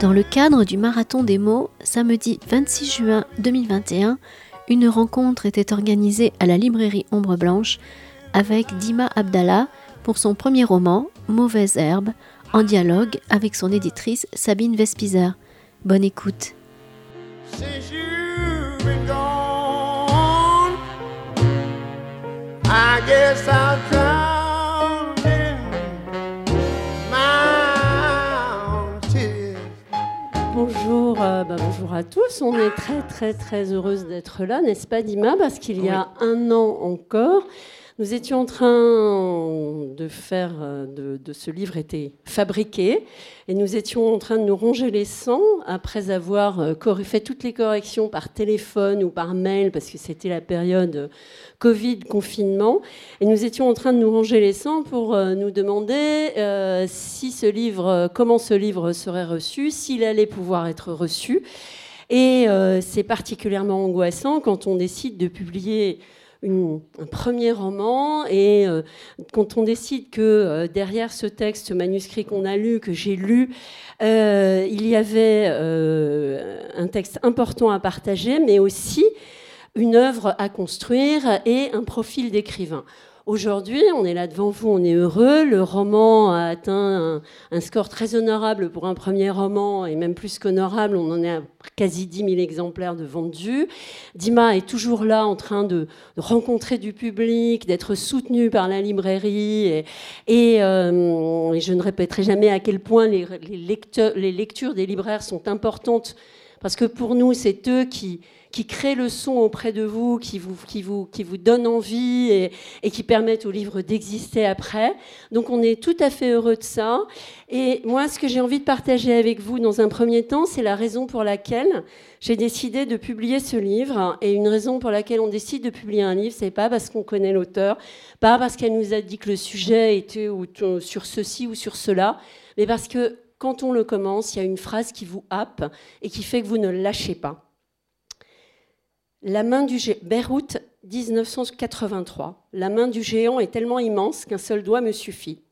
Dans le cadre du Marathon des mots, samedi 26 juin 2021, une rencontre était organisée à la librairie Ombre Blanche avec Dima Abdallah pour son premier roman, Mauvaise herbe, en dialogue avec son éditrice Sabine Vespizer. Bonne écoute. Bonjour, euh, bah, bonjour à tous. On est très très très heureuse d'être là, n'est-ce pas Dima? Parce qu'il y a un an encore, nous étions en train de faire, euh, de, ce livre était fabriqué, et nous étions en train de nous ronger les sangs après avoir euh, fait toutes les corrections par téléphone ou par mail, parce que c'était la période euh, Covid, confinement, et nous étions en train de nous ronger les sangs pour nous demander si ce livre, comment ce livre serait reçu, s'il allait pouvoir être reçu. Et c'est particulièrement angoissant quand on décide de publier un premier roman. Et euh, quand on décide que euh, derrière ce texte, ce manuscrit qu'on a lu, que j'ai lu, euh, il y avait un texte important à partager, mais aussi une œuvre à construire et un profil d'écrivain. Aujourd'hui, on est là devant vous, on est heureux. Le roman a atteint un, score très honorable pour un premier roman, et même plus qu'honorable. On en est à quasi 10 000 exemplaires de vendus. Dima est toujours là en train de, rencontrer du public, d'être soutenu par la librairie. Et, euh, je ne répéterai jamais à quel point les, les lectures des libraires sont importantes, parce que pour nous, c'est eux qui qui créent le son auprès de vous, qui vous, qui envie et, et qui permettent au livre d'exister après. Donc on est tout à fait heureux de ça. Et moi, ce que j'ai envie de partager avec vous dans un premier temps, c'est la raison pour laquelle j'ai décidé de publier ce livre. Et une raison pour laquelle on décide de publier un livre, c'est pas parce qu'on connaît l'auteur, pas parce qu'elle nous a dit que le sujet était sur ceci ou sur cela, mais parce que quand on le commence, il y a une phrase qui vous happe et qui fait que vous ne lâchez pas. La main du géant, Beyrouth 1983. La main du géant est tellement immense qu'un seul doigt me suffit.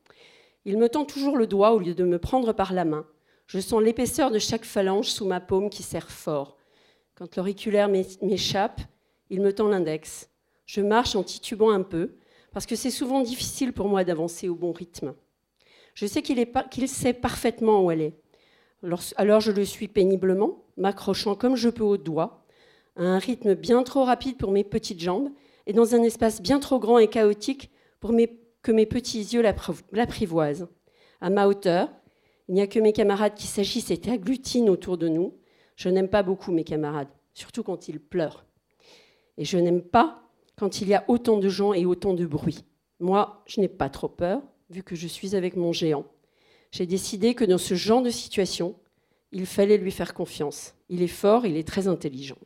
Il me tend toujours le doigt au lieu de me prendre par la main. Je sens l'épaisseur de chaque phalange sous ma paume qui serre fort. Quand l'auriculaire m'échappe, il me tend l'index. Je marche en titubant un peu, parce que c'est souvent difficile pour moi d'avancer au bon rythme. Je sais qu'il sait parfaitement où elle est. Alors je le suis péniblement, m'accrochant comme je peux au doigt, à un rythme bien trop rapide pour mes petites jambes et dans un espace bien trop grand et chaotique pour que mes petits yeux l'apprivoisent. À ma hauteur, il n'y a que mes camarades qui s'agissent et agglutinent autour de nous. Je n'aime pas beaucoup mes camarades, surtout quand ils pleurent. Et je n'aime pas quand il y a autant de gens et autant de bruit. Moi, je n'ai pas trop peur, vu que je suis avec mon géant. J'ai décidé que dans ce genre de situation, il fallait lui faire confiance. Il est fort, il est très intelligent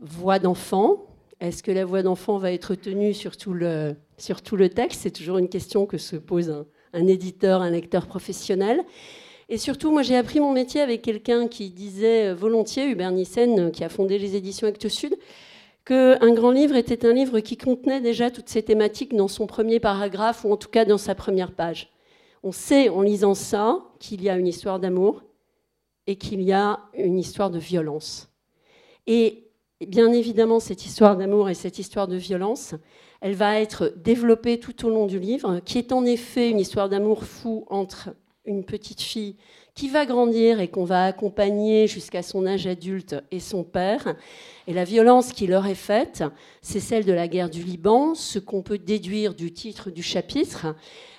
voix d'enfant. Est-ce que la voix d'enfant va être tenue sur tout le, sur tout le texte? C'est toujours une question que se pose un, éditeur, un lecteur professionnel. Et surtout, moi, j'ai appris mon métier avec quelqu'un qui disait volontiers, Hubert Nissen, qui a fondé les éditions Actes Sud, qu'un grand livre était un livre qui contenait déjà toutes ces thématiques dans son premier paragraphe, ou en tout cas dans sa première page. On sait, en lisant ça, qu'il y a une histoire d'amour et qu'il y a une histoire de violence. Et bien évidemment, cette histoire d'amour et cette histoire de violence, elle va être développée tout au long du livre, qui est en effet une histoire d'amour fou entre une petite fille qui va grandir et qu'on va accompagner jusqu'à son âge adulte et son père. Et la violence qui leur est faite, c'est celle de la guerre du Liban, ce qu'on peut déduire du titre du chapitre,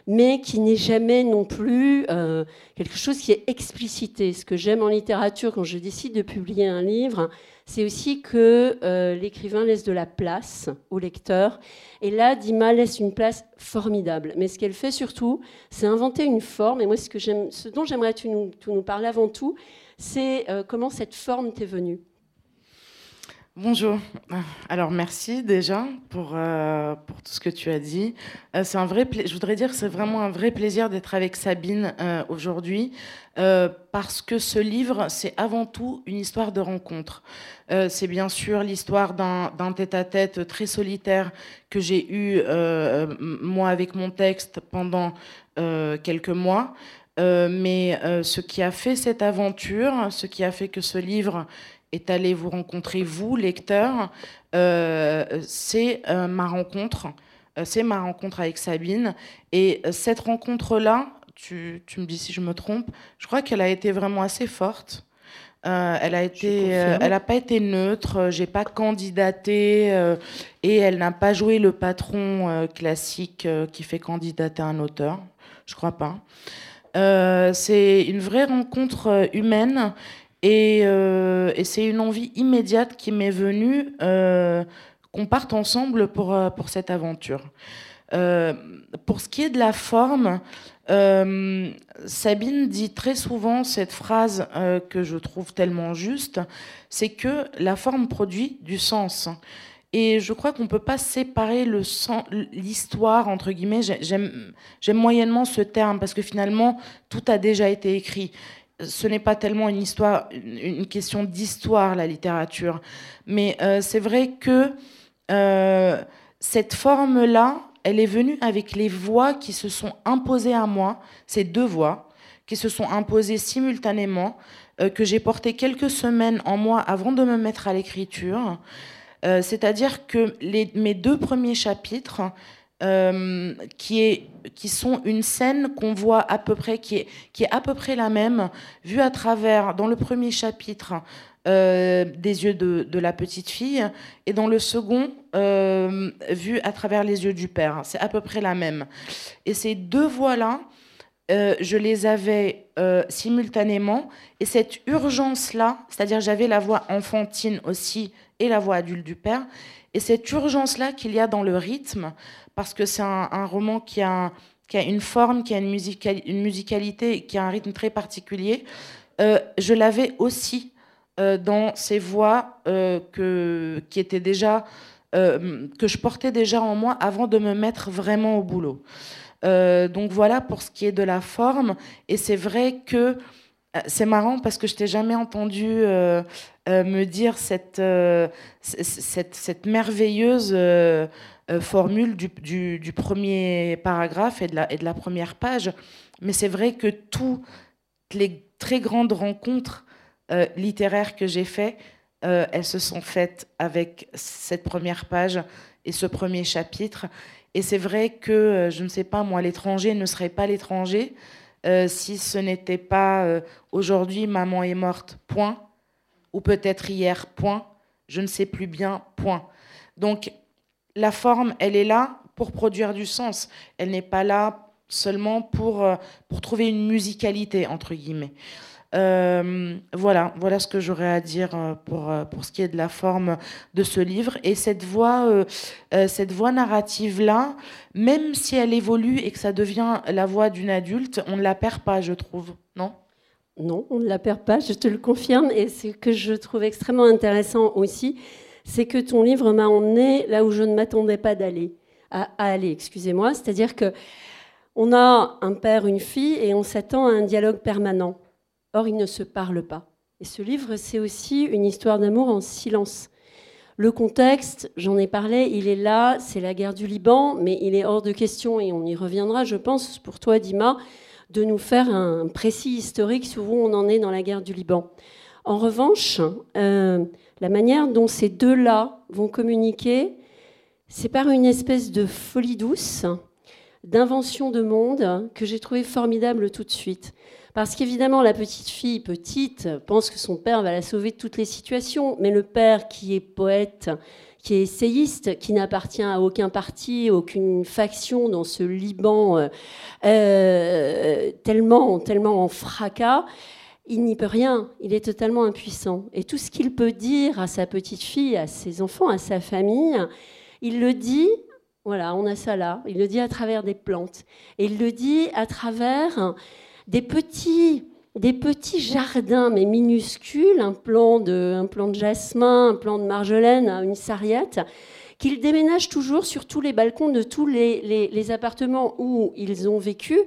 mais qui n'est jamais non plus euh, quelque chose qui est explicité. Ce que j'aime en littérature quand je décide de publier un livre, c'est aussi que euh, l'écrivain laisse de la place au lecteur. Et là, Dima laisse une place formidable. Mais ce qu'elle fait surtout, c'est inventer une forme. Et moi, ce, dont j'aimerais que tu nous, parler avant tout, c'est euh, comment cette forme t'est venue. Bonjour. Alors merci déjà pour, euh, pour tout ce que tu as dit. Euh, c'est un vrai je voudrais dire que c'est vraiment un vrai plaisir d'être avec Sabine euh, aujourd'hui parce que ce livre, c'est avant tout une histoire de rencontre. c'est bien sûr l'histoire d'un tête-à-tête très solitaire que j'ai eu moi avec mon texte pendant quelques mois. mais ce qui a fait cette aventure, ce qui a fait que ce livre est allé vous rencontrer, vous, lecteur, euh, c'est euh, ma rencontre. Euh, c'est ma rencontre avec Sabine. Et cette rencontre-là, tu, tu, me dis si je me trompe, je crois qu'elle a été vraiment assez forte. elle a été, elle n'a pas été neutre. J'ai pas candidaté et elle n'a pas joué le patron classique qui fait candidater un auteur. Je crois pas. c'est une vraie rencontre humaine euh, et, c'est une envie immédiate qui m'est venue euh, qu'on parte ensemble pour, euh, pour cette aventure. pour ce qui est de la forme, Sabine dit très souvent cette phrase que je trouve tellement juste, c'est que la forme produit du sens. Et je crois qu'on ne peut pas séparer l'histoire, entre guillemets. J'aime moyennement ce terme parce que finalement, tout a déjà été écrit ce n'est pas tellement une histoire, une question d'histoire, la littérature, mais euh, c'est vrai que euh, cette forme-là, elle est venue avec les voix qui se sont imposées à moi, ces deux voix qui se sont imposées simultanément, euh, que j'ai portées quelques semaines en moi avant de me mettre à l'écriture. C'est-à-dire que mes deux premiers chapitres, euh, qui, est, qui sont une scène qu'on voit à peu près, qui est, qui est à peu près la même, vue à travers, dans le premier chapitre, euh, des yeux de, de, la petite fille, et dans le second, euh, vue à travers les yeux du père. C'est à peu près la même. Et ces deux voix-là, je les avais simultanément, et cette urgence-là, c'est-à-dire j'avais la voix enfantine aussi et la voix adulte du père, et cette urgence-là qu'il y a dans le rythme, parce que c'est un, roman qui a, une forme, qui a une, musicalité, qui a un rythme très particulier. Euh, je l'avais aussi euh, dans ces voix euh, qui étaient déjà, que je portais déjà en moi avant de me mettre vraiment au boulot. donc voilà pour ce qui est de la forme. Et c'est vrai que c'est marrant parce que je t'ai jamais entendu me dire cette, cette, merveilleuse euh, formule du, premier paragraphe et de, la, et de la première page. Mais c'est vrai que toutes les très grandes rencontres euh, littéraires que j'ai faites, euh, elles se sont faites avec cette première page et ce premier chapitre. Et c'est vrai que, je ne sais pas, moi, l'étranger ne serait pas l'étranger si ce n'était pas aujourd'hui, maman est morte, point, ou peut-être hier, point, je ne sais plus bien, point. Donc, la forme, elle est là pour produire du sens. Elle n'est pas là seulement pour, euh, pour trouver une musicalité, entre guillemets. Euh, voilà, voilà ce que j'aurais à dire euh, pour, pour ce qui est de la forme de ce livre. Et cette voix, cette voix narrative-là, même si elle évolue et que ça devient la voix d'une adulte, on ne la perd pas, je trouve, non? Non, on ne la perd pas, je te le confirme. Et ce que je trouve extrêmement intéressant aussi, c'est que ton livre m'a emmené là où je ne m'attendais pas d'aller, à, aller, excusez-moi. C'est-à-dire que on a un père, une fille, et on s'attend à un dialogue permanent. Or, ils ne se parlent pas. Et ce livre, c'est aussi une histoire d'amour en silence. Le contexte, j'en ai parlé, il est là, c'est la guerre du Liban, mais il est hors de question, et on y reviendra, je pense, pour toi, Dima, de nous faire un précis historique sur où on en est dans la guerre du Liban. En revanche, euh, la manière dont ces deux-là vont communiquer, c'est par une espèce de folie douce, d'invention de monde que j'ai trouvé formidable tout de suite. Parce qu'évidemment, la petite fille, petite, pense que son père va la sauver de toutes les situations, mais le père qui est poète, qui est essayiste, qui n'appartient à aucun parti, aucune faction dans ce Liban euh, euh, tellement, tellement en fracas, il n'y peut rien, il est totalement impuissant. Et tout ce qu'il peut dire à sa petite fille, à ses enfants, à sa famille, il le dit, voilà, on a ça là, il le dit à travers des plantes. Et il le dit à travers des petits, des petits jardins, mais minuscules, un plan de, un plan de jasmin, un plan de marjolaine, une sarriette, qu'ils déménagent toujours sur tous les balcons de tous les, appartements où ils ont vécu.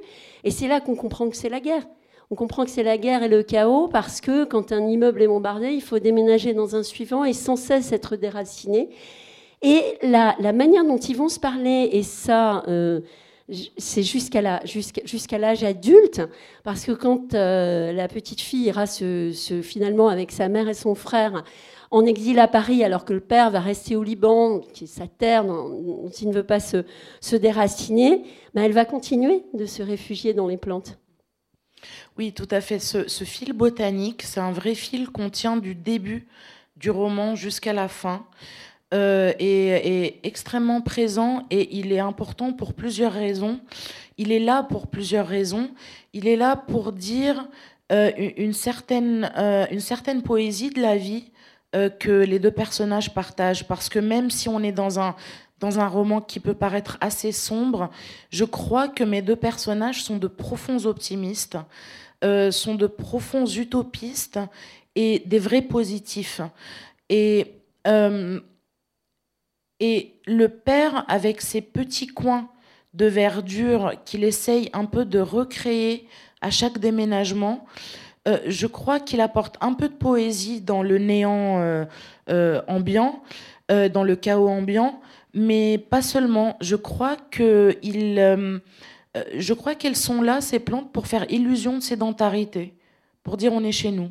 Et c'est là qu'on comprend que c'est la guerre. On comprend que c'est la guerre et le chaos parce que quand un immeuble est bombardé, il faut déménager dans un suivant et sans cesse être déraciné. Et la, manière dont ils vont se parler, et ça, euh, c'est jusqu'à l'âge adulte, parce que quand euh, la petite fille ira finalement avec sa mère et son frère en exil à Paris, alors que le père va rester au Liban, qui est sa terre, dont il ne veut pas se, déraciner, ben elle va continuer de se réfugier dans les plantes. Oui, tout à fait. Ce, ce fil botanique, c'est un vrai fil qu'on tient du début du roman jusqu'à la fin. Euh, est, extrêmement présent et il est important pour plusieurs raisons. Il est là pour plusieurs raisons. Il est là pour dire euh, une, certaine, euh, une certaine poésie de la vie que les deux personnages partagent. Parce que même si on est dans un, dans un roman qui peut paraître assez sombre, je crois que mes deux personnages sont de profonds optimistes, sont de profonds utopistes et des vrais positifs. Et et le père, avec ses petits coins de verdure qu'il essaye un peu de recréer à chaque déménagement, euh, je crois qu'il apporte un peu de poésie dans le néant euh, euh, ambiant, dans le chaos ambiant, mais pas seulement. Je crois que qu'elles sont là, ces plantes, pour faire illusion de sédentarité, pour dire on est chez nous.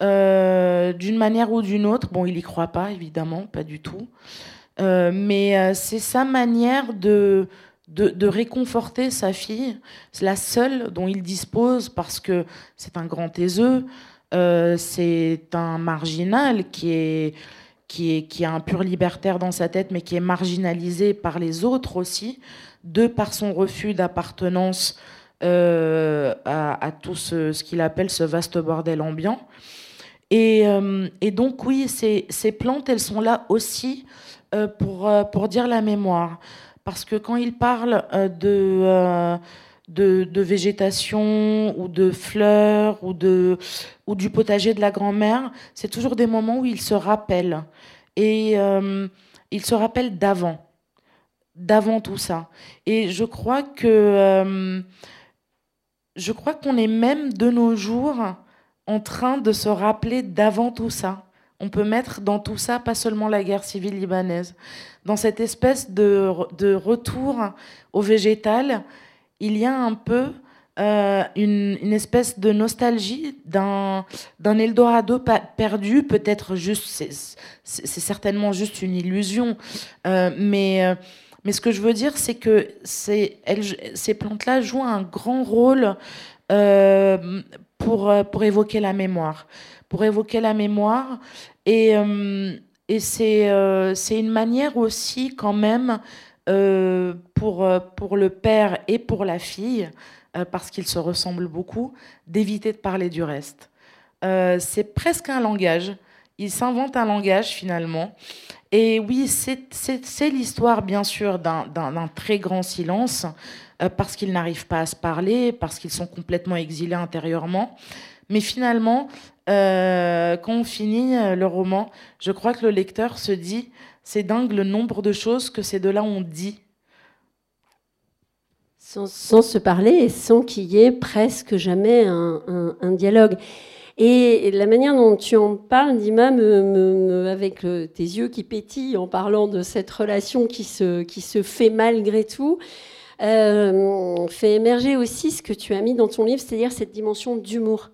d'une manière ou d'une autre, bon, il y croit pas, évidemment, pas du tout. Euh, mais euh, c'est sa manière de, de, réconforter sa fille. C'est la seule dont il dispose parce que c'est un grand taiseux, euh, c'est un marginal qui est, qui, est, qui a un pur libertaire dans sa tête, mais qui est marginalisé par les autres aussi, de par son refus d'appartenance à, tout ce, qu'il appelle ce vaste bordel ambiant. Et, donc oui, ces, plantes, elles sont là aussi euh, pour, euh, pour dire la mémoire. Parce que quand il parle euh, de, de, de, végétation ou de fleurs ou, de, ou du potager de la grand-mère, c'est toujours des moments où il se rappelle. Et il se rappelle d'avant, d'avant tout ça. Et je crois que je crois qu'on est même de nos jours en train de se rappeler d'avant tout ça on peut mettre dans tout ça pas seulement la guerre civile libanaise. Dans cette espèce de, retour au végétal, il y a un peu euh, une, espèce de nostalgie d'un Eldorado perdu, peut-être juste, c'est certainement juste une illusion, euh, mais, euh, mais ce que je veux dire, c'est que ces plantes-là jouent un grand rôle pour, pour évoquer la mémoire pour évoquer la mémoire. Et, euh, et euh, c'est une manière aussi quand même euh, pour, pour le père et pour la fille, parce qu'ils se ressemblent beaucoup, d'éviter de parler du reste. c'est presque un langage. Il s'invente un langage finalement. Et oui, c'est l'histoire bien sûr d'un très grand silence, parce qu'ils n'arrivent pas à se parler, parce qu'ils sont complètement exilés intérieurement. Mais finalement, euh, quand on finit euh, le roman, je crois que le lecteur se dit c'est dingue le nombre de choses que ces deux-là ont dit. Sans, se parler et sans qu'il y ait presque jamais un, dialogue. Et la manière dont tu en parles, Dima, avec tes yeux qui pétillent en parlant de cette relation qui se, fait malgré tout, euh, fait émerger aussi ce que tu as mis dans ton livre, c'est-à-dire cette dimension d'humour.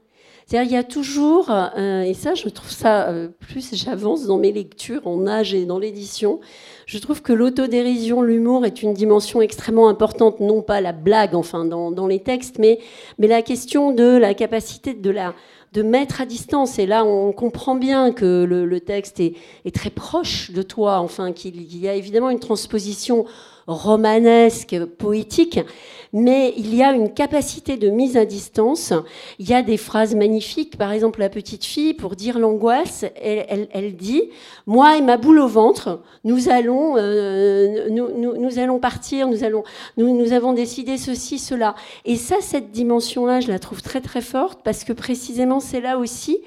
C'est-à-dire, il y a toujours, euh, et ça, je trouve ça, euh, plus j'avance dans mes lectures, en âge et dans l'édition, je trouve que l'autodérision, l'humour est une dimension extrêmement importante, non pas la blague, enfin, dans, les textes, mais la question de la capacité de la, de mettre à distance. Et là, on comprend bien que le, texte est, très proche de toi, enfin, qu'il y a évidemment une transposition romanesque, poétique, mais il y a une capacité de mise à distance. Il y a des phrases magnifiques, par exemple la petite fille, pour dire l'angoisse, elle, dit, moi et ma boule au ventre, nous allons, euh, nous, allons partir, nous, allons, nous, nous avons décidé ceci, cela. Et ça, cette dimension-là, je la trouve très très forte, parce que précisément, c'est là aussi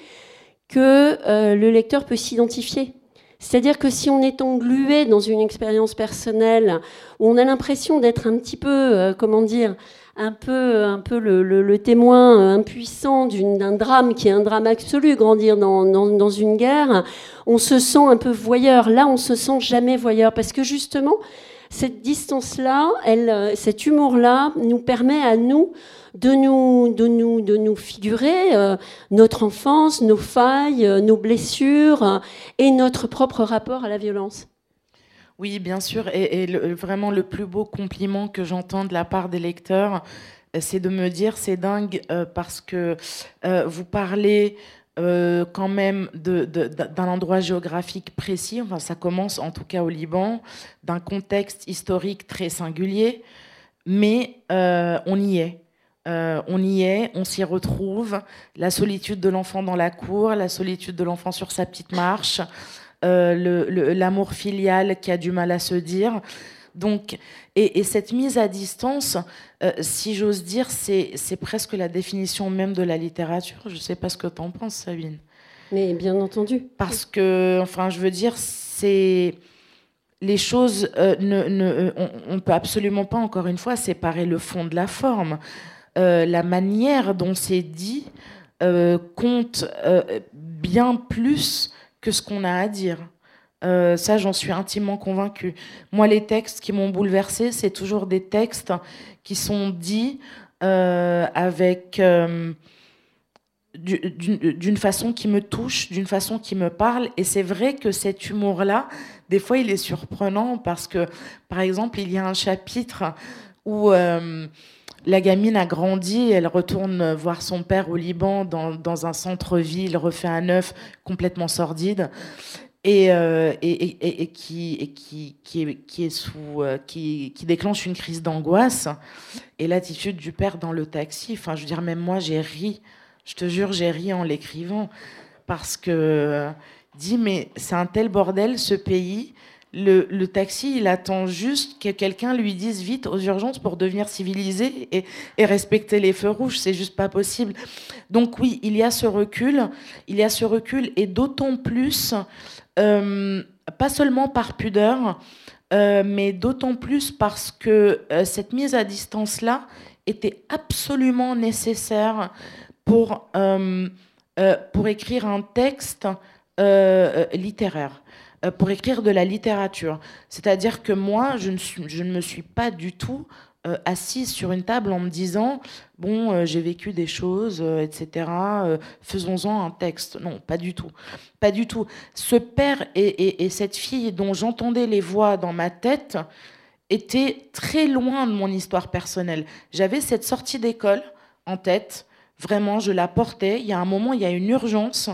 que euh, le lecteur peut s'identifier. C'est-à-dire que si on est englué dans une expérience personnelle où on a l'impression d'être un petit peu, euh, comment dire, un peu, un peu le, témoin impuissant d'un drame qui est un drame absolu, grandir dans, dans, une guerre, on se sent un peu voyeur. Là, on se sent jamais voyeur parce que justement, cette distance-là, euh, cet humour-là, nous permet à nous de nous, de nous, de nous figurer euh, notre enfance, nos failles, euh, nos blessures euh, et notre propre rapport à la violence. Oui, bien sûr. Et, vraiment, le plus beau compliment que j'entends de la part des lecteurs, c'est de me dire c'est dingue parce que vous parlez quand même d'un endroit géographique précis, enfin ça commence en tout cas au Liban, d'un contexte historique très singulier, mais on y est. Euh, on y est, on s'y retrouve. La solitude de l'enfant dans la cour, la solitude de l'enfant sur sa petite marche, euh, l'amour filial qui a du mal à se dire. Donc, et, cette mise à distance, euh, si j'ose dire, c'est presque la définition même de la littérature. Je ne sais pas ce que tu en penses, Sabine. Mais bien entendu. Parce que, enfin, je veux dire, c'est les choses, ne, on, ne peut absolument pas, encore une fois, séparer le fond de la forme. Euh, la manière dont c'est dit euh, compte euh, bien plus que ce qu'on a à dire. ça, j'en suis intimement convaincue. Moi, les textes qui m'ont bouleversée, c'est toujours des textes qui sont dits avec d'une façon qui me touche, d'une façon qui me parle. Et c'est vrai que cet humour-là, des fois, il est surprenant parce que, par exemple, il y a un chapitre où la gamine a grandi, elle retourne voir son père au Liban dans, un centre-ville refait à neuf, complètement sordide. Et, euh, qui, qui, est sous, euh, qui, déclenche une crise d'angoisse. Et l'attitude du père dans le taxi, enfin, je veux dire, même moi, j'ai ri. Je te jure, j'ai ri en l'écrivant. Parce que, dit, mais c'est un tel bordel, ce pays. Le, taxi, il attend juste que quelqu'un lui dise vite aux urgences pour devenir civilisé et, respecter les feux rouges. C'est juste pas possible. Donc oui, il y a ce recul. Il y a ce recul et d'autant plus, euh, pas seulement par pudeur, euh, mais d'autant plus parce que euh, cette mise à distance-là était absolument nécessaire pour écrire un texte littéraire. Euh, pour écrire de la littérature. C'est-à-dire que moi, je ne, me suis pas du tout euh, assise sur une table en me disant bon, euh, j'ai vécu des choses, etc. Faisons-en un texte. Non, pas du tout, pas du tout. Ce père et, et cette fille dont j'entendais les voix dans ma tête étaient très loin de mon histoire personnelle. J'avais cette sortie d'école en tête. Vraiment, je la portais. Il y a un moment, il y a une urgence.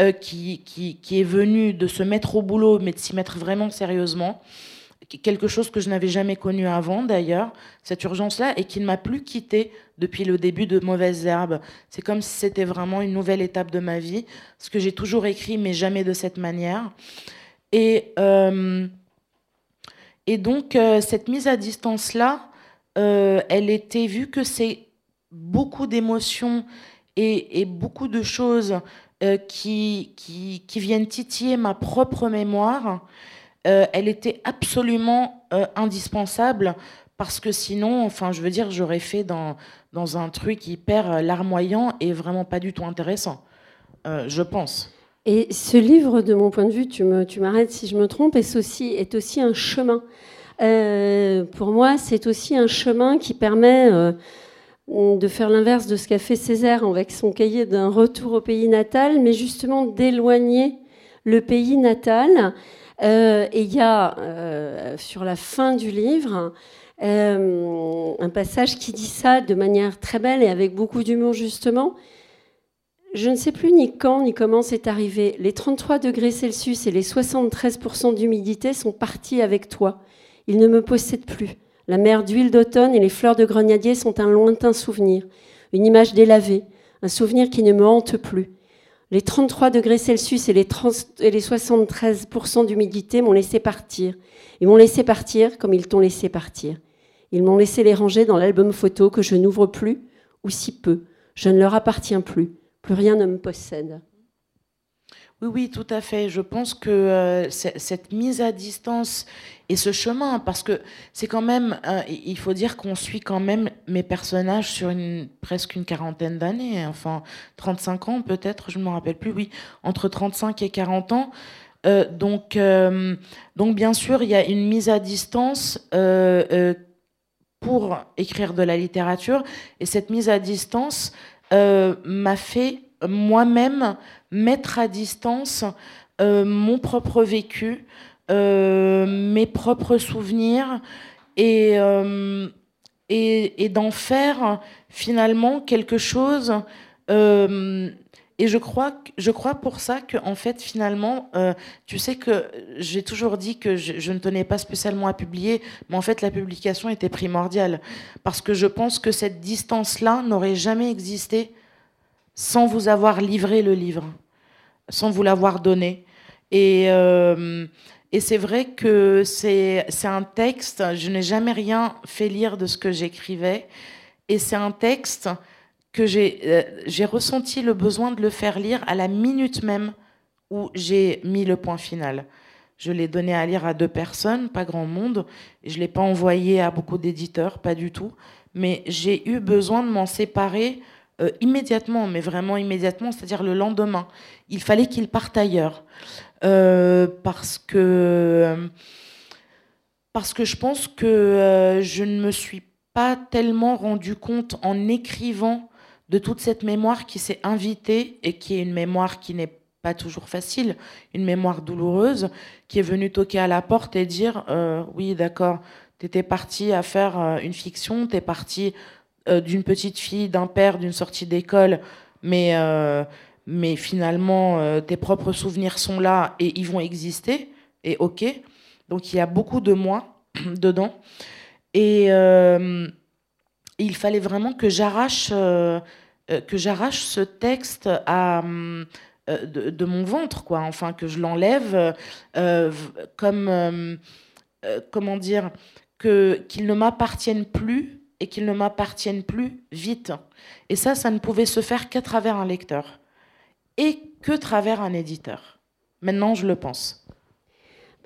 Euh, qui, qui, est venu de se mettre au boulot, mais de s'y mettre vraiment sérieusement. Quelque chose que je n'avais jamais connu avant, d'ailleurs, cette urgence-là, et qui ne m'a plus quitté depuis le début de Mauvaises Herbes. C'est comme si c'était vraiment une nouvelle étape de ma vie, ce que j'ai toujours écrit, mais jamais de cette manière. Et, euh, et donc, euh, cette mise à distance-là, elle était vue que c'est beaucoup d'émotions et, et, beaucoup de choses euh, qui, qui, viennent titiller ma propre mémoire, euh, elle était absolument euh, indispensable parce que sinon, enfin, je veux dire, j'aurais fait dans, dans un truc hyper larmoyant et vraiment pas du tout intéressant, je pense. Et ce livre, de mon point de vue, tu m'arrêtes tu si je me trompe, est aussi, est aussi un chemin. pour moi, c'est aussi un chemin qui permet de faire l'inverse de ce qu'a fait Césaire avec son cahier d'un retour au pays natal, mais justement d'éloigner le pays natal. Euh, et il y a euh, sur la fin du livre euh, un passage qui dit ça de manière très belle et avec beaucoup d'humour justement. Je ne sais plus ni quand ni comment c'est arrivé. Les 33 degrés Celsius et les 73% d'humidité sont partis avec toi. Ils ne me possèdent plus. La mer d'huile d'automne et les fleurs de grenadier sont un lointain souvenir, une image délavée, un souvenir qui ne me hante plus. Les 33 degrés Celsius et les, 73% d'humidité m'ont laissé partir. Ils m'ont laissé partir comme ils t'ont laissé partir. Ils m'ont laissé les ranger dans l'album photo que je n'ouvre plus, ou si peu. Je ne leur appartiens plus. Plus rien ne me possède. Oui, oui, tout à fait. Je pense que euh, cette mise à distance et ce chemin, parce que c'est quand même, euh, il faut dire qu'on suit quand même mes personnages sur presque une quarantaine d'années, enfin 35 ans peut-être, je ne me rappelle plus, oui, entre 35 et 40 ans. Euh, donc, donc bien sûr, il y a une mise à distance pour écrire de la littérature, et cette mise à distance m'a fait moi-même mettre à distance euh, mon propre vécu, euh, mes propres souvenirs et, euh, et, d'en faire finalement quelque chose. et je crois, je crois pour ça que, en fait, finalement, tu sais que j'ai toujours dit que je, ne tenais pas spécialement à publier, mais en fait, la publication était primordiale. Parce que je pense que cette distance-là n'aurait jamais existé sans vous avoir livré le livre, sans vous l'avoir donné. Et, euh, et c'est vrai que c'est un texte, je n'ai jamais rien fait lire de ce que j'écrivais, et c'est un texte que euh, j'ai ressenti le besoin de le faire lire à la minute même où j'ai mis le point final. Je l'ai donné à lire à deux personnes, pas grand monde. Je ne l'ai pas envoyé à beaucoup d'éditeurs, pas du tout. Mais j'ai eu besoin de m'en séparer euh, immédiatement, mais vraiment immédiatement, c'est-à-dire le lendemain. Il fallait qu'il parte ailleurs. Euh, parce que parce que je pense que euh, je ne me suis pas tellement rendu compte en écrivant de toute cette mémoire qui s'est invitée et qui est une mémoire qui n'est pas toujours facile, une mémoire douloureuse, qui est venue toquer à la porte et dire oui d'accord, tu étais parti à faire une fiction, tu es parti euh, d'une petite fille, d'un père, d'une sortie d'école, mais, euh, mais finalement, euh, tes propres souvenirs sont là et ils vont exister, et ok. Donc il y a beaucoup de moi dedans. Et il fallait vraiment que j'arrache que j'arrache ce texte à, de, de, mon ventre, quoi. Enfin, que je l'enlève comme, comment dire, que qu'il ne m'appartienne plus et qu'ils ne m'appartiennent plus vite. Et ça, ça ne pouvait se faire qu'à travers un lecteur et que travers un éditeur. Maintenant, je le pense.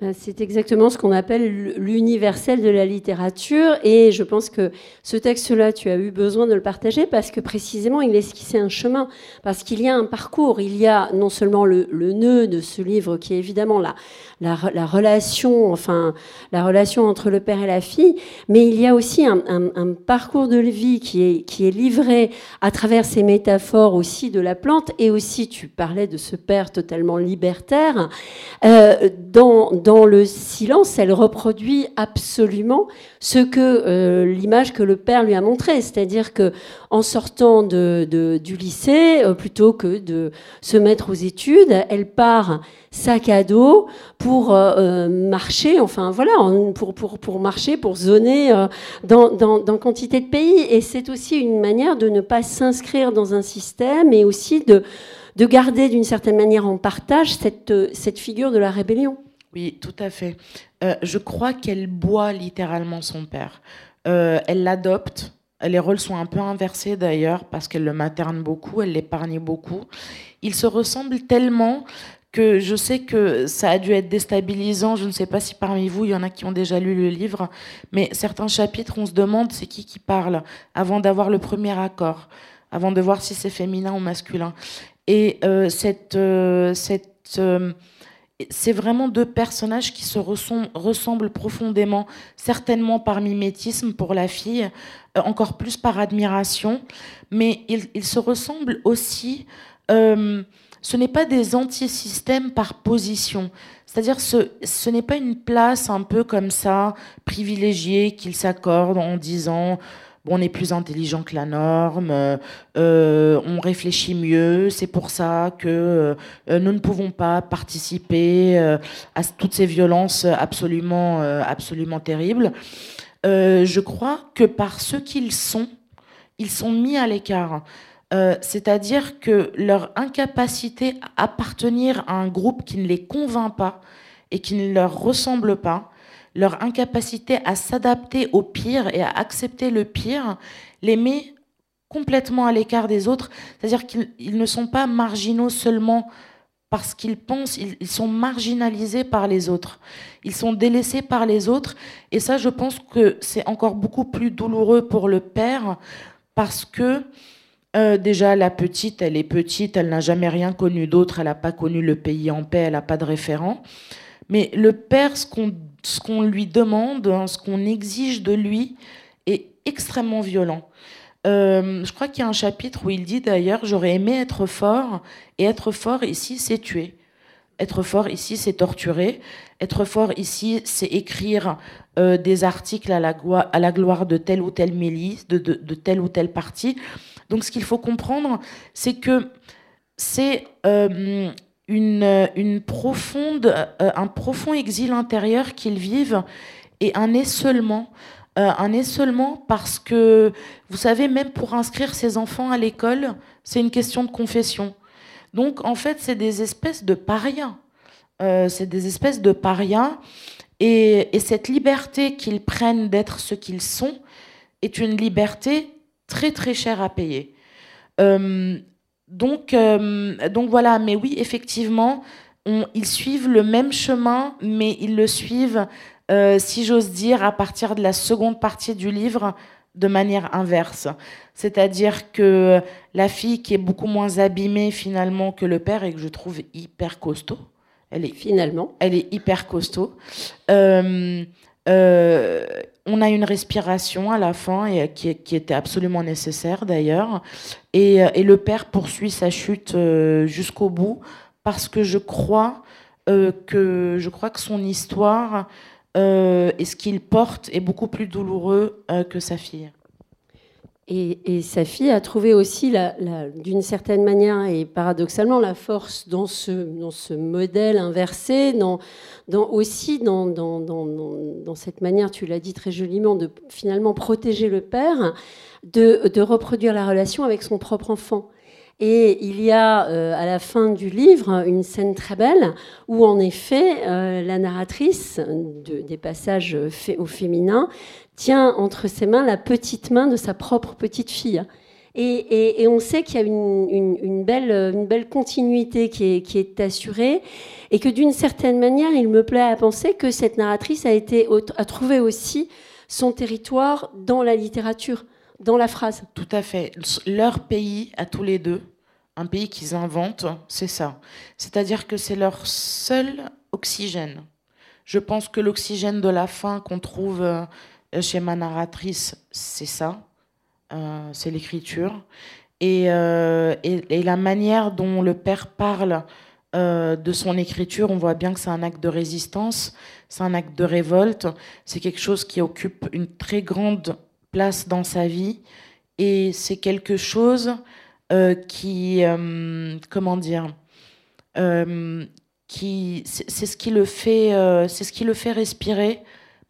Ben, c'est exactement ce qu'on appelle l'universel de la littérature. Et je pense que ce texte-là, tu as eu besoin de le partager parce que précisément, il esquissait un chemin, parce qu'il y a un parcours. Il y a non seulement le, nœud de ce livre, qui est évidemment la, la, relation, enfin, la relation entre le père et la fille, mais il y a aussi un, parcours de vie qui est, livré à travers ces métaphores aussi de la plante. Et aussi, tu parlais de ce père totalement libertaire. Euh, dans dans le silence, elle reproduit absolument ce que euh, l'image que le père lui a montrée, c'est-à-dire que en sortant du lycée, euh, plutôt que de se mettre aux études, elle part sac à dos pour euh, marcher, enfin voilà, pour, marcher, pour zoner dans, quantité de pays. Et c'est aussi une manière de ne pas s'inscrire dans un système et aussi de, de garder d'une certaine manière en partage cette figure de la rébellion. Oui, tout à fait. Euh, je crois qu'elle boit littéralement son père. Euh, elle l'adopte. Les rôles sont un peu inversés d'ailleurs parce qu'elle le materne beaucoup, elle l'épargne beaucoup. Ils se ressemblent tellement que je sais que ça a dû être déstabilisant. Je ne sais pas si parmi vous, il y en a qui ont déjà lu le livre, mais certains chapitres, on se demande c'est qui qui parle avant d'avoir le premier accord, avant de voir si c'est féminin ou masculin. Et euh, cette, cette c'est vraiment deux personnages qui se ressemblent profondément, certainement par mimétisme pour la fille, euh, encore plus par admiration, mais ils, se ressemblent aussi. Euh, ce n'est pas des antisystèmes par position. C'est-à-dire ce, n'est pas une place un peu comme ça, privilégiée, qu'ils s'accordent en disant on est plus intelligent que la norme, on réfléchit mieux, c'est pour ça que nous ne pouvons pas participer à toutes ces violences absolument, absolument terribles. je crois que par ce qu'ils sont, ils sont mis à l'écart. Euh, c'est-à-dire que leur incapacité à appartenir à un groupe qui ne les convainc pas et qui ne leur ressemble pas, leur incapacité à s'adapter au pire et à accepter le pire, les met complètement à l'écart des autres. C'est-à-dire qu'ils ne sont pas marginaux seulement parce qu'ils pensent, ils, sont marginalisés par les autres. Ils sont délaissés par les autres. Et ça, je pense que c'est encore beaucoup plus douloureux pour le père parce que euh, déjà, la petite, elle est petite, elle n'a jamais rien connu d'autre, elle n'a pas connu le pays en paix, elle n'a pas de référent. Mais le père, ce qu'on lui demande, hein, ce qu'on exige de lui, est extrêmement violent. Euh, je crois qu'il y a un chapitre où il dit d'ailleurs, j'aurais aimé être fort, et être fort ici, c'est tuer. Être fort ici, c'est torturer. Être fort ici, c'est écrire euh, des articles à la, gloire de telle ou telle milice, de, de, tel ou tel parti. Donc ce qu'il faut comprendre, c'est que c'est euh, une, une, profonde, euh, un profond exil intérieur qu'ils vivent et un esselement. un esselement parce que, vous savez, même pour inscrire ses enfants à l'école, c'est une question de confession. Donc en fait, c'est des espèces de parias. c'est des espèces de parias et, cette liberté qu'ils prennent d'être ce qu'ils sont est une liberté très très chère à payer. Euh, donc, euh, donc voilà, mais oui, effectivement, ils suivent le même chemin, mais ils le suivent, euh, si j'ose dire, à partir de la seconde partie du livre, de manière inverse. C'est-à-dire que la fille qui est beaucoup moins abîmée finalement que le père et que je trouve hyper costaud, elle est finalement. Elle est hyper costaud. Euh, euh, on a une respiration à la fin et qui, était absolument nécessaire d'ailleurs. Et, le père poursuit sa chute euh, jusqu'au bout parce que je crois que son histoire et ce qu'il porte est beaucoup plus douloureux que sa fille. Et, sa fille a trouvé aussi, d'une certaine manière et paradoxalement, la force dans ce, dans ce modèle inversé, dans, dans aussi dans, dans, dans, cette manière, tu l'as dit très joliment, de finalement protéger le père, de, de reproduire la relation avec son propre enfant. Et il y a euh, à la fin du livre une scène très belle où en effet euh, la narratrice des passages au féminin tient entre ses mains la petite main de sa propre petite fille. Et, on sait qu'il y a une, belle, une belle continuité qui est, assurée et que d'une certaine manière, il me plaît à penser que cette narratrice a trouvé aussi son territoire dans la littérature, dans la phrase. Tout à fait. Leur pays, à tous les deux, un pays qu'ils inventent, c'est ça. C'est-à-dire que c'est leur seul oxygène. Je pense que l'oxygène de la fin qu'on trouve euh, chez ma narratrice, c'est ça, euh, c'est l'écriture. Euh, et, la manière dont le père parle de son écriture, on voit bien que c'est un acte de résistance, c'est un acte de révolte, c'est quelque chose qui occupe une très grande place dans sa vie, et c'est quelque chose qui, comment dire, qui, c'est ce qui le fait, c'est ce qui le fait respirer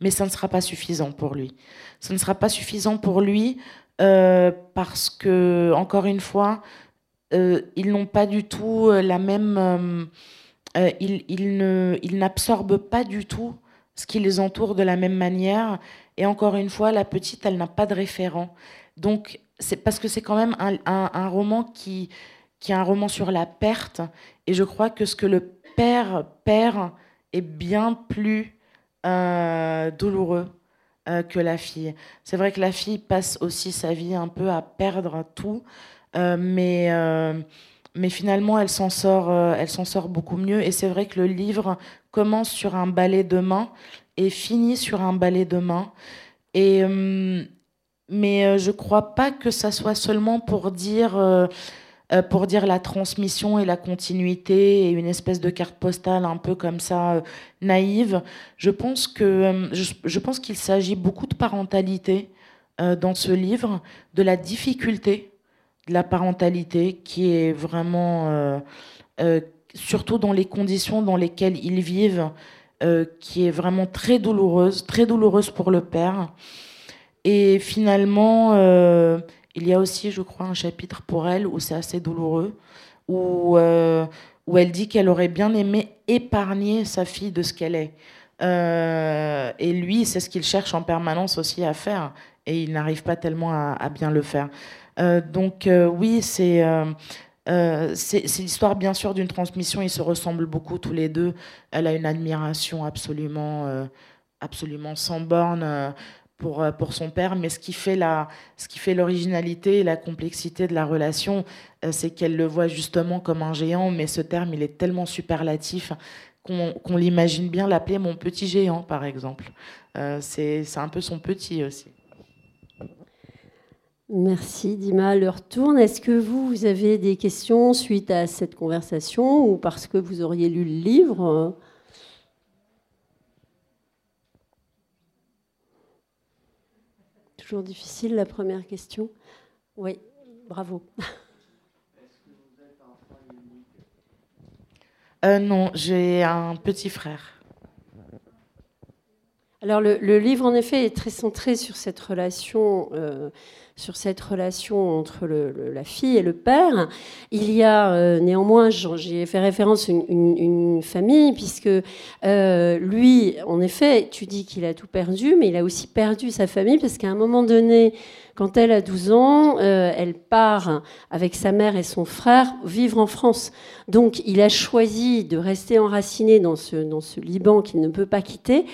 mais ça ne sera pas suffisant pour lui. Ça ne sera pas suffisant pour lui euh, parce que, encore une fois, euh, ils n'ont pas du tout euh, la même. ils, ils n'absorbent pas du tout ce qui les entoure de la même manière. Et encore une fois, la petite, elle n'a pas de référent. Donc, c'est parce que c'est quand même un, un, roman qui, qui est un roman sur la perte. Et je crois que ce que le père perd est bien plus euh, douloureux euh, que la fille. C'est vrai que la fille passe aussi sa vie un peu à perdre tout, euh, mais, mais finalement elle s'en sort, elle s'en sort beaucoup mieux. Et c'est vrai que le livre commence sur un balai de main et finit sur un balai de main. Et mais je crois pas que ça soit seulement pour dire euh, pour dire la transmission et la continuité et une espèce de carte postale un peu comme ça euh, naïve. Je pense que euh, je, pense qu'il s'agit beaucoup de parentalité dans ce livre de la difficulté de la parentalité qui est vraiment, surtout dans les conditions dans lesquelles ils vivent, qui est vraiment très douloureuse, très douloureuse pour le père. Et finalement, il y a aussi, je crois, un chapitre pour elle où c'est assez douloureux, où, euh, où elle dit qu'elle aurait bien aimé épargner sa fille de ce qu'elle est. Euh, et lui, c'est ce qu'il cherche en permanence aussi à faire, et il n'arrive pas tellement à, bien le faire. Euh, donc oui, c'est c'est l'histoire bien sûr d'une transmission. Ils se ressemblent beaucoup tous les deux. Elle a une admiration absolument, absolument sans borne pour, euh, pour son père, mais ce qui fait l'originalité et la complexité de la relation, euh, c'est qu'elle le voit justement comme un géant, mais ce terme, il est tellement superlatif qu'on l'imagine bien l'appeler mon petit géant, par exemple. Euh, c'est un peu son petit aussi. Merci Dima. L'heure tourne. Est-ce que vous, vous avez des questions suite à cette conversation ou parce que vous auriez lu le livre? Toujours difficile la première question. Oui, bravo. Euh, non, j'ai un petit frère. Alors le, livre en effet est très centré sur cette relation euh, sur cette relation entre la fille et le père. Il y a euh, néanmoins, j'ai fait référence à une, famille, puisque euh, lui, en effet, tu dis qu'il a tout perdu, mais il a aussi perdu sa famille, parce qu'à un moment donné, quand elle a 12 ans, euh, elle part avec sa mère et son frère vivre en France. Donc il a choisi de rester enraciné dans ce, Liban qu'il ne peut pas quitter.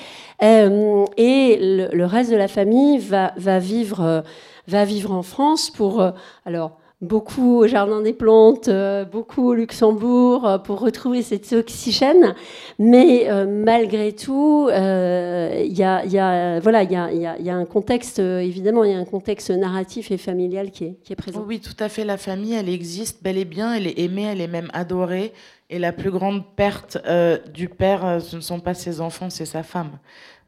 et le, reste de la famille va vivre va vivre en France pour, euh, alors, beaucoup au Jardin des Plantes, euh, beaucoup au Luxembourg, euh, pour retrouver cet oxygène. Mais malgré tout, il y a, voilà, il y a, un contexte, évidemment, il y a un contexte narratif et familial qui est présent. Oui, tout à fait. La famille, elle existe bel et bien, elle est aimée, elle est même adorée. Et la plus grande perte du père, ce ne sont pas ses enfants, c'est sa femme.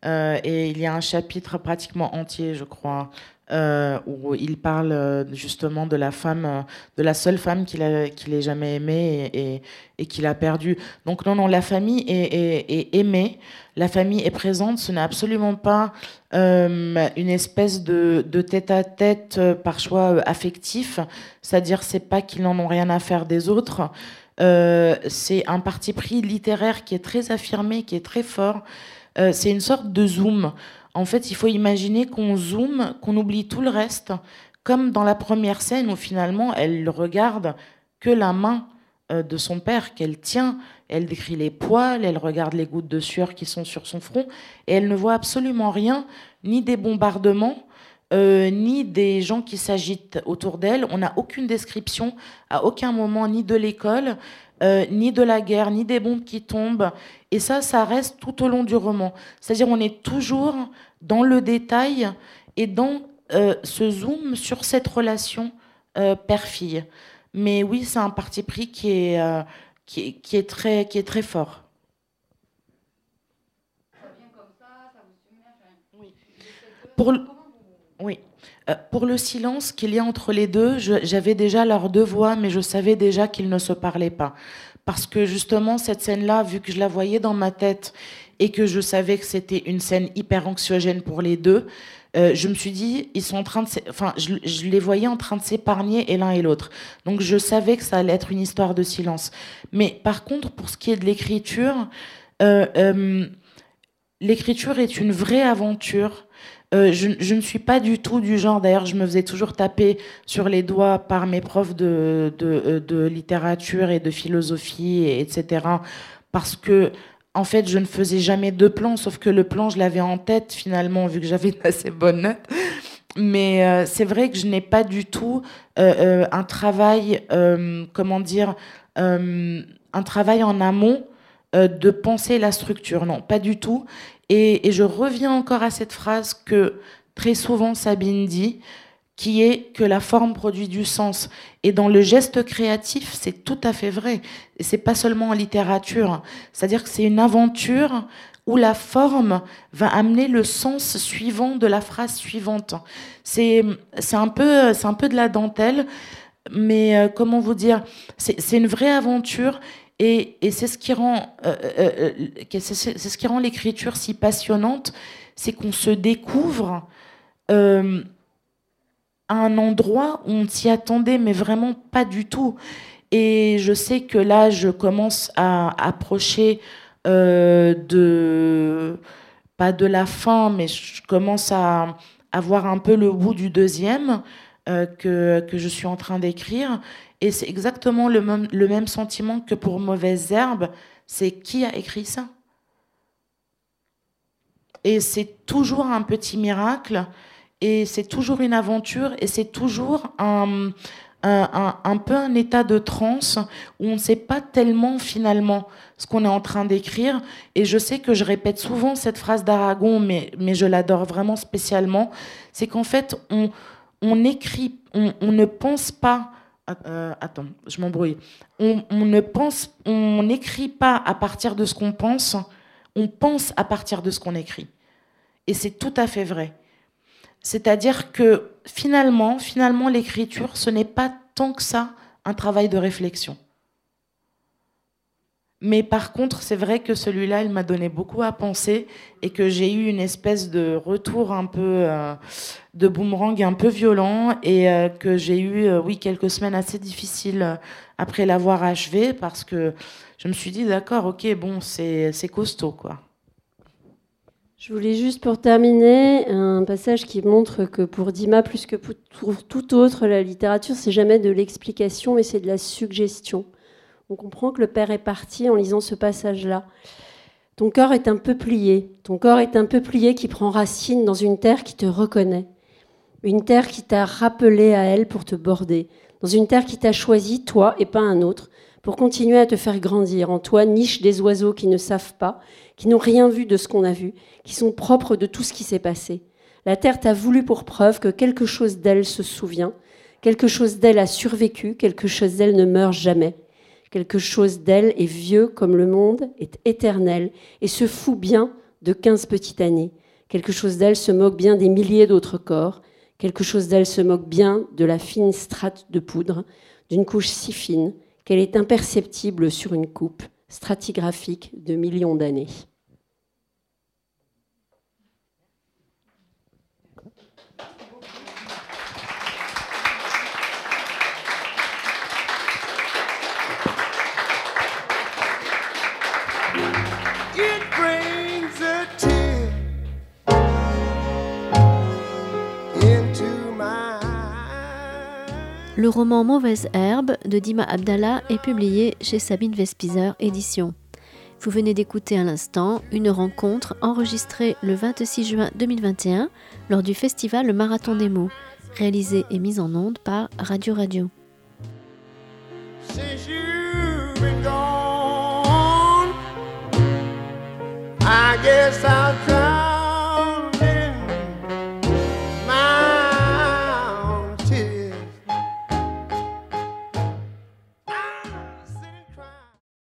et il y a un chapitre pratiquement entier, je crois, euh, où il parle euh, justement de la femme, euh, de la seule femme qu'il ait jamais aimée et, et, qu'il a perdue. Donc non, non, la famille est, aimée, la famille est présente. Ce n'est absolument pas une espèce de, tête-à-tête par choix affectif, c'est-à-dire c'est pas qu'ils n'en ont rien à faire des autres. c'est un parti pris littéraire qui est très affirmé, qui est très fort. c'est une sorte de zoom. En fait, il faut imaginer qu'on zoome, qu'on oublie tout le reste, comme dans la première scène où finalement elle regarde que la main euh, de son père qu'elle tient, elle décrit les poils, elle regarde les gouttes de sueur qui sont sur son front, et elle ne voit absolument rien, ni des bombardements, euh, ni des gens qui s'agitent autour d'elle. On n'a aucune description à aucun moment, ni de l'école, euh, ni de la guerre, ni des bombes qui tombent. Et ça, ça reste tout au long du roman. C'est-à-dire on est toujours dans le détail et dans euh, ce zoom sur cette relation euh, père-fille. Mais oui, c'est un parti pris qui est, qui est, très, qui est très fort. Pour Oui. Euh, pour le silence qu'il y a entre les deux, j'avais déjà leurs deux voix, mais je savais déjà qu'ils ne se parlaient pas. Parce que justement, cette scène-là, vu que je la voyais dans ma tête et que je savais que c'était une scène hyper anxiogène pour les deux, euh, je me suis dit, ils sont en train de, enfin, je, les voyais en train de s'épargner et l'un et l'autre. Donc je savais que ça allait être une histoire de silence. Mais par contre, pour ce qui est de l'écriture, euh, l'écriture est une vraie aventure euh, je, ne suis pas du tout du genre, d'ailleurs je me faisais toujours taper sur les doigts par mes profs de, euh, littérature et de philosophie, etc. Parce que, en fait, je ne faisais jamais de plan, sauf que le plan, je l'avais en tête finalement, vu que j'avais une assez bonne note. Mais euh, c'est vrai que je n'ai pas du tout un travail, comment dire, un travail en amont de penser la structure. Non, pas du tout. Et, je reviens encore à cette phrase que très souvent Sabine dit, qui est que la forme produit du sens. Et dans le geste créatif, c'est tout à fait vrai. Et c'est pas seulement en littérature. C'est-à-dire que c'est une aventure où la forme va amener le sens suivant de la phrase suivante. C'est un, peu, un peu de la dentelle, mais euh, comment vous dire C'est une vraie aventure et, c'est ce qui rend, euh, euh, ce rend l'écriture si passionnante, c'est qu'on se découvre à un endroit où on s'y attendait, mais vraiment pas du tout. Et je sais que là, je commence à approcher de pas de la fin, mais je commence à avoir un peu le bout du deuxième euh, que, je suis en train d'écrire. Et c'est exactement le même, le même sentiment que pour Mauvaise Herbe. C'est qui a écrit ça? Et c'est toujours un petit miracle, et c'est toujours une aventure, et c'est toujours un, un, peu un état de transe où on ne sait pas tellement finalement ce qu'on est en train d'écrire. Et je sais que je répète souvent cette phrase d'Aragon, mais, mais je l'adore vraiment spécialement. C'est qu'en fait, on, on écrit, on, ne pense pas. Euh, attends, je m'embrouille. On, on, n'écrit pas à partir de ce qu'on pense, on pense à partir de ce qu'on écrit. Et c'est tout à fait vrai. C'est-à-dire que finalement, finalement, l'écriture, ce n'est pas tant que ça un travail de réflexion. Mais par contre, c'est vrai que celui-là, il m'a donné beaucoup à penser et que j'ai eu une espèce de retour un peu euh, de boomerang un peu violent et euh, que j'ai eu, euh, oui, quelques semaines assez difficiles après l'avoir achevé parce que je me suis dit, d'accord, ok, bon, c'est costaud, quoi. Je voulais juste pour terminer un passage qui montre que pour Dima, plus que pour tout autre, la littérature, c'est jamais de l'explication, mais c'est de la suggestion. On comprend que le père est parti en lisant ce passage-là. Ton corps est un peu plié, ton corps est un peu plié qui prend racine dans une terre qui te reconnaît, une terre qui t'a rappelé à elle pour te border, dans une terre qui t'a choisi, toi et pas un autre, pour continuer à te faire grandir. En toi, niche des oiseaux qui ne savent pas, qui n'ont rien vu de ce qu'on a vu, qui sont propres de tout ce qui s'est passé. La Terre t'a voulu pour preuve que quelque chose d'elle se souvient, quelque chose d'elle a survécu, quelque chose d'elle ne meurt jamais. Quelque chose d'elle est vieux comme le monde, est éternel, et se fout bien de quinze petites années. Quelque chose d'elle se moque bien des milliers d'autres corps. Quelque chose d'elle se moque bien de la fine strate de poudre, d'une couche si fine qu'elle est imperceptible sur une coupe stratigraphique de millions d'années. Le roman Mauvaise Herbe de Dima Abdallah est publié chez Sabine Vespizer Édition. Vous venez d'écouter à l'instant une rencontre enregistrée le 26 juin 2021 lors du festival Le Marathon des mots, réalisé et mis en onde par Radio Radio.